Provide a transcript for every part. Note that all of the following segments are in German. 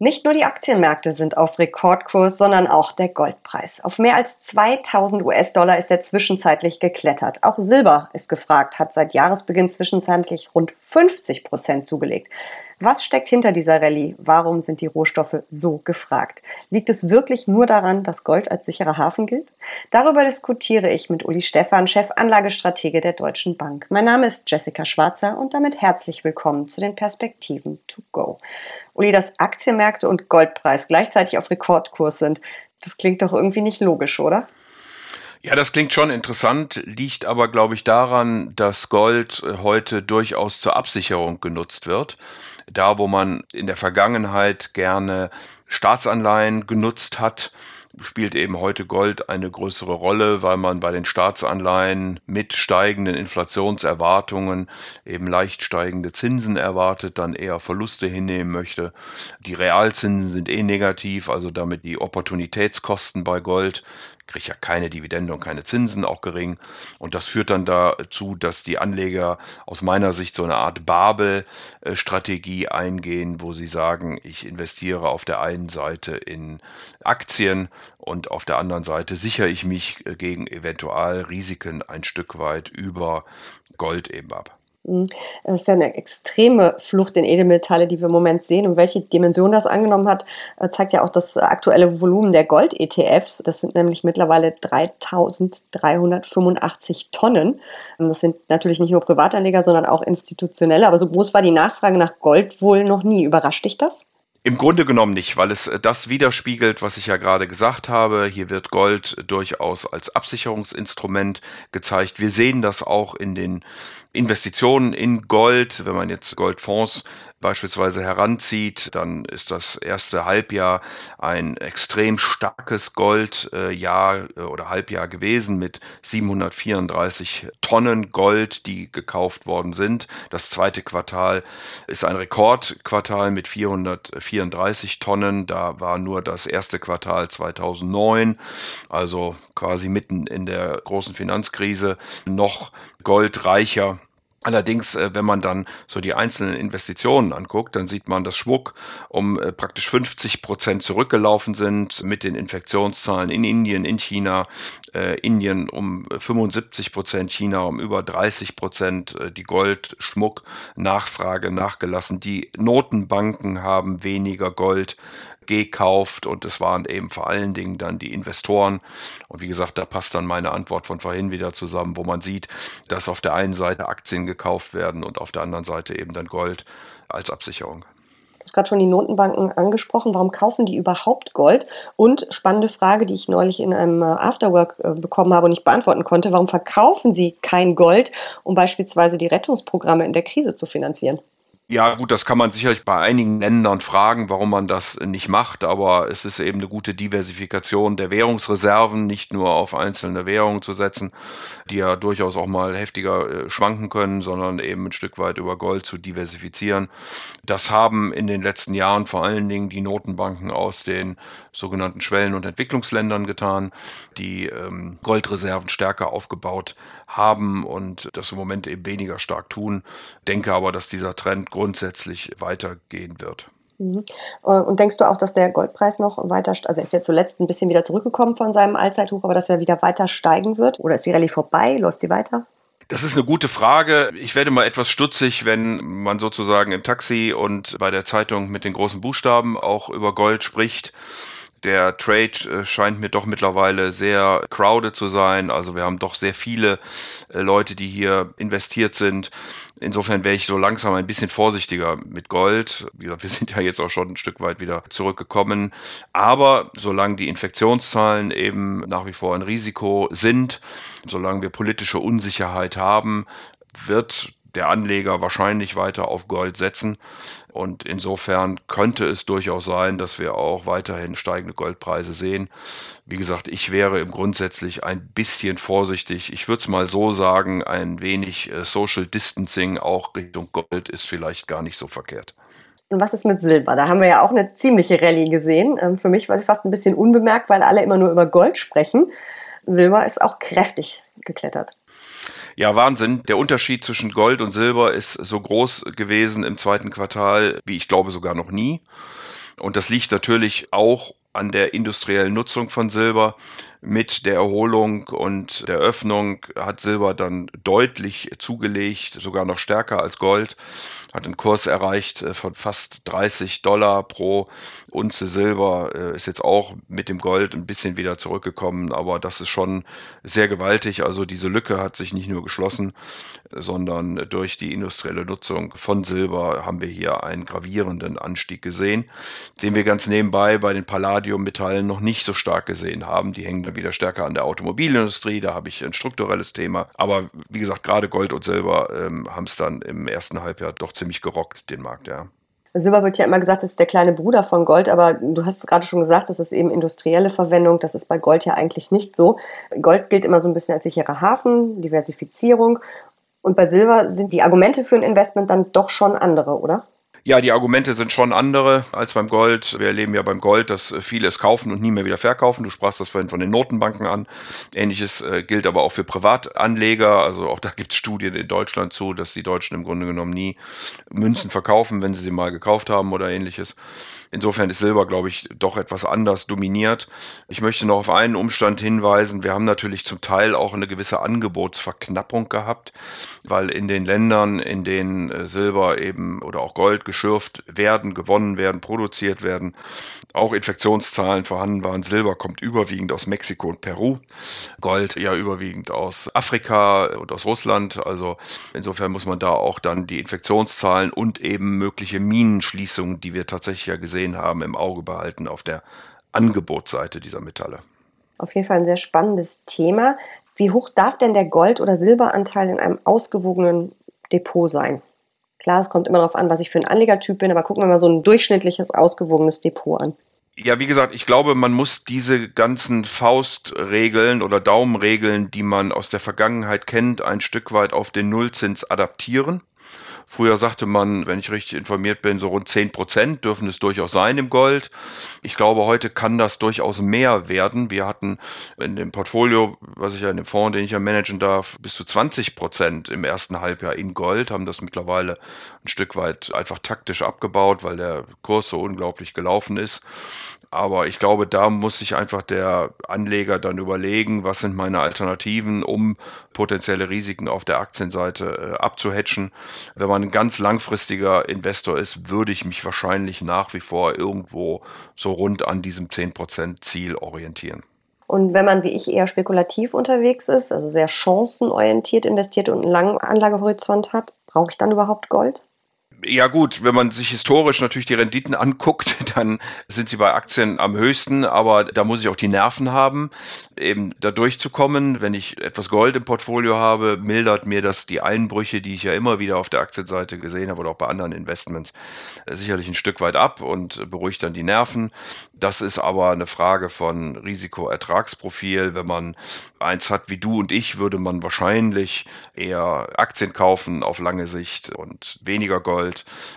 Nicht nur die Aktienmärkte sind auf Rekordkurs, sondern auch der Goldpreis. Auf mehr als 2000 US-Dollar ist er zwischenzeitlich geklettert. Auch Silber ist gefragt, hat seit Jahresbeginn zwischenzeitlich rund 50 Prozent zugelegt. Was steckt hinter dieser Rallye? Warum sind die Rohstoffe so gefragt? Liegt es wirklich nur daran, dass Gold als sicherer Hafen gilt? Darüber diskutiere ich mit Uli Stephan, Chefanlagestratege der Deutschen Bank. Mein Name ist Jessica Schwarzer und damit herzlich willkommen zu den Perspektiven to go. Uli, dass Aktienmärkte und Goldpreis gleichzeitig auf Rekordkurs sind, das klingt doch irgendwie nicht logisch, oder? Ja, das klingt schon interessant, liegt aber, glaube ich, daran, dass Gold heute durchaus zur Absicherung genutzt wird. Da, wo man in der Vergangenheit gerne Staatsanleihen genutzt hat, spielt eben heute Gold eine größere Rolle, weil man bei den Staatsanleihen mit steigenden Inflationserwartungen eben leicht steigende Zinsen erwartet, dann eher Verluste hinnehmen möchte. Die Realzinsen sind eh negativ, also damit die Opportunitätskosten bei Gold kriegt ja keine Dividende und keine Zinsen, auch gering. Und das führt dann dazu, dass die Anleger aus meiner Sicht so eine Art Babel-Strategie eingehen, wo sie sagen, ich investiere auf der einen Seite in Aktien und auf der anderen Seite sichere ich mich äh, gegen Eventualrisiken ein Stück weit über Gold eben ab. Mhm. Es ist ja eine extreme Flucht in Edelmetalle, die wir im Moment sehen. Und welche Dimension das angenommen hat, äh, zeigt ja auch das aktuelle Volumen der Gold-ETFs. Das sind nämlich mittlerweile 3385 Tonnen. Das sind natürlich nicht nur Privatanleger, sondern auch institutionelle. Aber so groß war die Nachfrage nach Gold wohl noch nie. Überrascht dich das? Im Grunde genommen nicht, weil es äh, das widerspiegelt, was ich ja gerade gesagt habe. Hier wird Gold durchaus als Absicherungsinstrument gezeigt. Wir sehen das auch in den Investitionen in Gold. Wenn man jetzt Goldfonds beispielsweise heranzieht, dann ist das erste Halbjahr ein extrem starkes Goldjahr äh, oder Halbjahr gewesen mit 734 Tonnen Gold, die gekauft worden sind. Das zweite Quartal ist ein Rekordquartal mit 434 Tonnen. Da war nur das erste Quartal 2009, also quasi mitten in der großen Finanzkrise, noch goldreicher Allerdings, äh, wenn man dann so die einzelnen Investitionen anguckt, dann sieht man, dass Schmuck um äh, praktisch 50 Prozent zurückgelaufen sind mit den Infektionszahlen in Indien, in China, äh, Indien um 75 Prozent, China um über 30 Prozent, äh, die Gold-Schmuck-Nachfrage nachgelassen. Die Notenbanken haben weniger Gold gekauft und es waren eben vor allen Dingen dann die Investoren. Und wie gesagt, da passt dann meine Antwort von vorhin wieder zusammen, wo man sieht, dass auf der einen Seite Aktien gekauft werden und auf der anderen Seite eben dann Gold als Absicherung. Du hast gerade schon die Notenbanken angesprochen. Warum kaufen die überhaupt Gold? Und spannende Frage, die ich neulich in einem äh, Afterwork äh, bekommen habe und nicht beantworten konnte. Warum verkaufen sie kein Gold, um beispielsweise die Rettungsprogramme in der Krise zu finanzieren? Ja, gut, das kann man sicherlich bei einigen Ländern fragen, warum man das nicht macht, aber es ist eben eine gute Diversifikation der Währungsreserven, nicht nur auf einzelne Währungen zu setzen, die ja durchaus auch mal heftiger äh, schwanken können, sondern eben ein Stück weit über Gold zu diversifizieren. Das haben in den letzten Jahren vor allen Dingen die Notenbanken aus den sogenannten Schwellen- und Entwicklungsländern getan, die ähm, Goldreserven stärker aufgebaut haben und das im Moment eben weniger stark tun. Denke aber, dass dieser Trend grundsätzlich weitergehen wird. Mhm. Äh, und denkst du auch, dass der Goldpreis noch weiter, also er ist jetzt zuletzt ein bisschen wieder zurückgekommen von seinem Allzeithoch, aber dass er wieder weiter steigen wird? Oder ist die Rallye vorbei? Läuft sie weiter? Das ist eine gute Frage. Ich werde mal etwas stutzig, wenn man sozusagen im Taxi und bei der Zeitung mit den großen Buchstaben auch über Gold spricht der Trade äh, scheint mir doch mittlerweile sehr crowded zu sein. Also wir haben doch sehr viele äh, Leute, die hier investiert sind. Insofern wäre ich so langsam ein bisschen vorsichtiger mit Gold. Wir sind ja jetzt auch schon ein Stück weit wieder zurückgekommen. Aber solange die Infektionszahlen eben nach wie vor ein Risiko sind, solange wir politische Unsicherheit haben, wird der Anleger wahrscheinlich weiter auf Gold setzen. Und insofern könnte es durchaus sein, dass wir auch weiterhin steigende Goldpreise sehen. Wie gesagt, ich wäre im grundsätzlich ein bisschen vorsichtig. Ich würde es mal so sagen, ein wenig äh, Social Distancing auch Richtung Gold ist vielleicht gar nicht so verkehrt. Und was ist mit Silber? Da haben wir ja auch eine ziemliche Rallye gesehen. Ähm, für mich war sie fast ein bisschen unbemerkt, weil alle immer nur über Gold sprechen. Silber ist auch kräftig geklettert. Ja, Wahnsinn. Der Unterschied zwischen Gold und Silber ist so groß gewesen im zweiten Quartal, wie ich glaube sogar noch nie. Und das liegt natürlich auch an der industriellen Nutzung von Silber. Mit der Erholung und der Öffnung hat Silber dann deutlich zugelegt, sogar noch stärker als Gold hat einen Kurs erreicht äh, von fast 30 Dollar pro Unze Silber, äh, ist jetzt auch mit dem Gold ein bisschen wieder zurückgekommen, aber das ist schon sehr gewaltig. Also diese Lücke hat sich nicht nur geschlossen, sondern durch die industrielle Nutzung von Silber haben wir hier einen gravierenden Anstieg gesehen, den wir ganz nebenbei bei den Palladium-Metallen noch nicht so stark gesehen haben. Die hängen dann wieder stärker an der Automobilindustrie, da habe ich ein strukturelles Thema. Aber wie gesagt, gerade Gold und Silber ähm, haben es dann im ersten Halbjahr doch ziemlich ziemlich gerockt, den Markt, ja. Silber wird ja immer gesagt, das ist der kleine Bruder von Gold, aber du hast es gerade schon gesagt, das ist eben industrielle Verwendung. Das ist bei Gold ja eigentlich nicht so. Gold gilt immer so ein bisschen als sicherer Hafen, Diversifizierung. Und bei Silber sind die Argumente für ein Investment dann doch schon andere, oder? Ja, die Argumente sind schon andere als beim Gold. Wir erleben ja beim Gold, dass viele es kaufen und nie mehr wieder verkaufen. Du sprachst das vorhin von den Notenbanken an. Ähnliches äh, gilt aber auch für Privatanleger. Also auch da gibt es Studien in Deutschland zu, dass die Deutschen im Grunde genommen nie Münzen verkaufen, wenn sie sie mal gekauft haben oder ähnliches. Insofern ist Silber, glaube ich, doch etwas anders dominiert. Ich möchte noch auf einen Umstand hinweisen. Wir haben natürlich zum Teil auch eine gewisse Angebotsverknappung gehabt, weil in den Ländern, in denen äh, Silber eben oder auch Gold geschürft werden, gewonnen werden, produziert werden, auch Infektionszahlen vorhanden waren. Silber kommt überwiegend aus Mexiko und Peru, Gold ja überwiegend aus Afrika und aus Russland. Also insofern muss man da auch dann die Infektionszahlen und eben mögliche Minenschließungen, die wir tatsächlich ja gesehen haben, im Auge behalten auf der Angebotsseite dieser Metalle. Auf jeden Fall ein sehr spannendes Thema. Wie hoch darf denn der Gold- oder Silberanteil in einem ausgewogenen Depot sein? Klar, es kommt immer darauf an, was ich für ein Anlegertyp bin, aber gucken wir mal so ein durchschnittliches, ausgewogenes Depot an. Ja, wie gesagt, ich glaube, man muss diese ganzen Faustregeln oder Daumenregeln, die man aus der Vergangenheit kennt, ein Stück weit auf den Nullzins adaptieren. Früher sagte man, wenn ich richtig informiert bin, so rund 10 Prozent dürfen es durchaus sein im Gold. Ich glaube, heute kann das durchaus mehr werden. Wir hatten in dem Portfolio, was ich ja in dem Fonds, den ich ja managen darf, bis zu 20 Prozent im ersten Halbjahr in Gold, haben das mittlerweile ein Stück weit einfach taktisch abgebaut, weil der Kurs so unglaublich gelaufen ist. Aber ich glaube, da muss sich einfach der Anleger dann überlegen, was sind meine Alternativen, um potenzielle Risiken auf der Aktienseite äh, abzuhatchen. Wenn man ein ganz langfristiger Investor ist, würde ich mich wahrscheinlich nach wie vor irgendwo so rund an diesem 10% Ziel orientieren. Und wenn man wie ich eher spekulativ unterwegs ist, also sehr chancenorientiert investiert und einen langen Anlagehorizont hat, brauche ich dann überhaupt Gold? Ja gut, wenn man sich historisch natürlich die Renditen anguckt, dann sind sie bei Aktien am höchsten, aber da muss ich auch die Nerven haben, eben da durchzukommen. Wenn ich etwas Gold im Portfolio habe, mildert mir das die Einbrüche, die ich ja immer wieder auf der Aktienseite gesehen habe oder auch bei anderen Investments, sicherlich ein Stück weit ab und beruhigt dann die Nerven. Das ist aber eine Frage von Risikoertragsprofil. Wenn man eins hat wie du und ich, würde man wahrscheinlich eher Aktien kaufen auf lange Sicht und weniger Gold.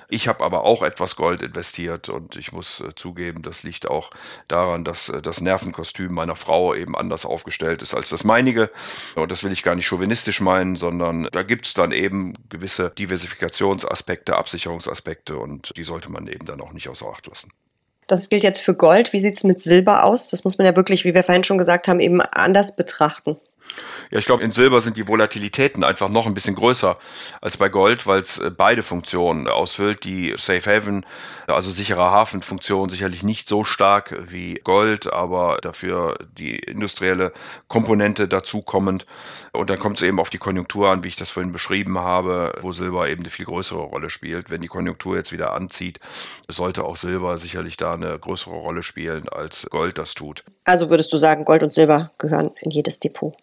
Ich habe aber auch etwas Gold investiert und ich muss äh, zugeben, das liegt auch daran, dass äh, das Nervenkostüm meiner Frau eben anders aufgestellt ist als das meinige. Und das will ich gar nicht chauvinistisch meinen, sondern da gibt es dann eben gewisse Diversifikationsaspekte, Absicherungsaspekte und die sollte man eben dann auch nicht außer Acht lassen. Das gilt jetzt für Gold. Wie sieht es mit Silber aus? Das muss man ja wirklich, wie wir vorhin schon gesagt haben, eben anders betrachten. Ja, ich glaube, in Silber sind die Volatilitäten einfach noch ein bisschen größer als bei Gold, weil es äh, beide Funktionen ausfüllt. Die Safe Haven, also sicherer Hafenfunktion, sicherlich nicht so stark wie Gold, aber dafür die industrielle Komponente dazu kommend. Und dann kommt es eben auf die Konjunktur an, wie ich das vorhin beschrieben habe, wo Silber eben eine viel größere Rolle spielt. Wenn die Konjunktur jetzt wieder anzieht, sollte auch Silber sicherlich da eine größere Rolle spielen, als Gold das tut. Also würdest du sagen, Gold und Silber gehören in jedes Depot?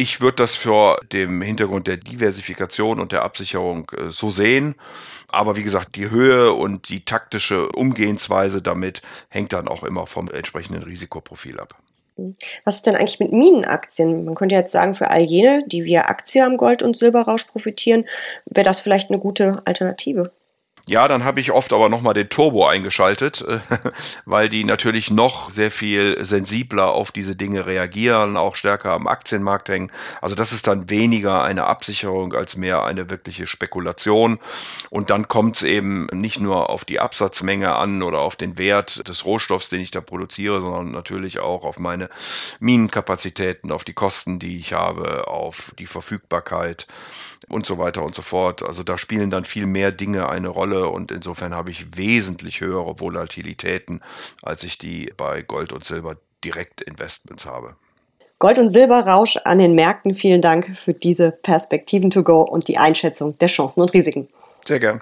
Ich würde das vor dem Hintergrund der Diversifikation und der Absicherung äh, so sehen. Aber wie gesagt, die Höhe und die taktische Umgehensweise damit hängt dann auch immer vom entsprechenden Risikoprofil ab. Was ist denn eigentlich mit Minenaktien? Man könnte jetzt sagen, für all jene, die via Aktie am Gold- und Silberrausch profitieren, wäre das vielleicht eine gute Alternative. Ja, dann habe ich oft aber nochmal den Turbo eingeschaltet, weil die natürlich noch sehr viel sensibler auf diese Dinge reagieren, auch stärker am Aktienmarkt hängen. Also das ist dann weniger eine Absicherung als mehr eine wirkliche Spekulation. Und dann kommt es eben nicht nur auf die Absatzmenge an oder auf den Wert des Rohstoffs, den ich da produziere, sondern natürlich auch auf meine Minenkapazitäten, auf die Kosten, die ich habe, auf die Verfügbarkeit und so weiter und so fort. Also da spielen dann viel mehr Dinge eine Rolle und insofern habe ich wesentlich höhere Volatilitäten, als ich die bei Gold und Silber Direktinvestments habe. Gold- und Silberrausch an den Märkten. Vielen Dank für diese Perspektiven to go und die Einschätzung der Chancen und Risiken. Sehr gern.